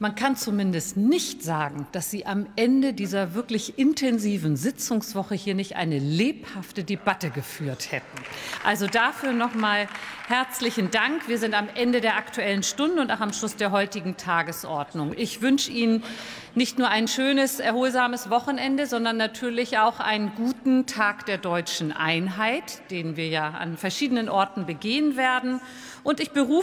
Man kann zumindest nicht sagen, dass Sie am Ende dieser wirklich intensiven Sitzungswoche hier nicht eine lebhafte Debatte geführt hätten. Also dafür nochmal herzlichen Dank. Wir sind am Ende der Aktuellen Stunde und auch am Schluss der heutigen Tagesordnung. Ich wünsche Ihnen nicht nur ein schönes, erholsames Wochenende, sondern natürlich auch einen guten Tag der deutschen Einheit, den wir ja an verschiedenen Orten begehen werden. Und ich berufe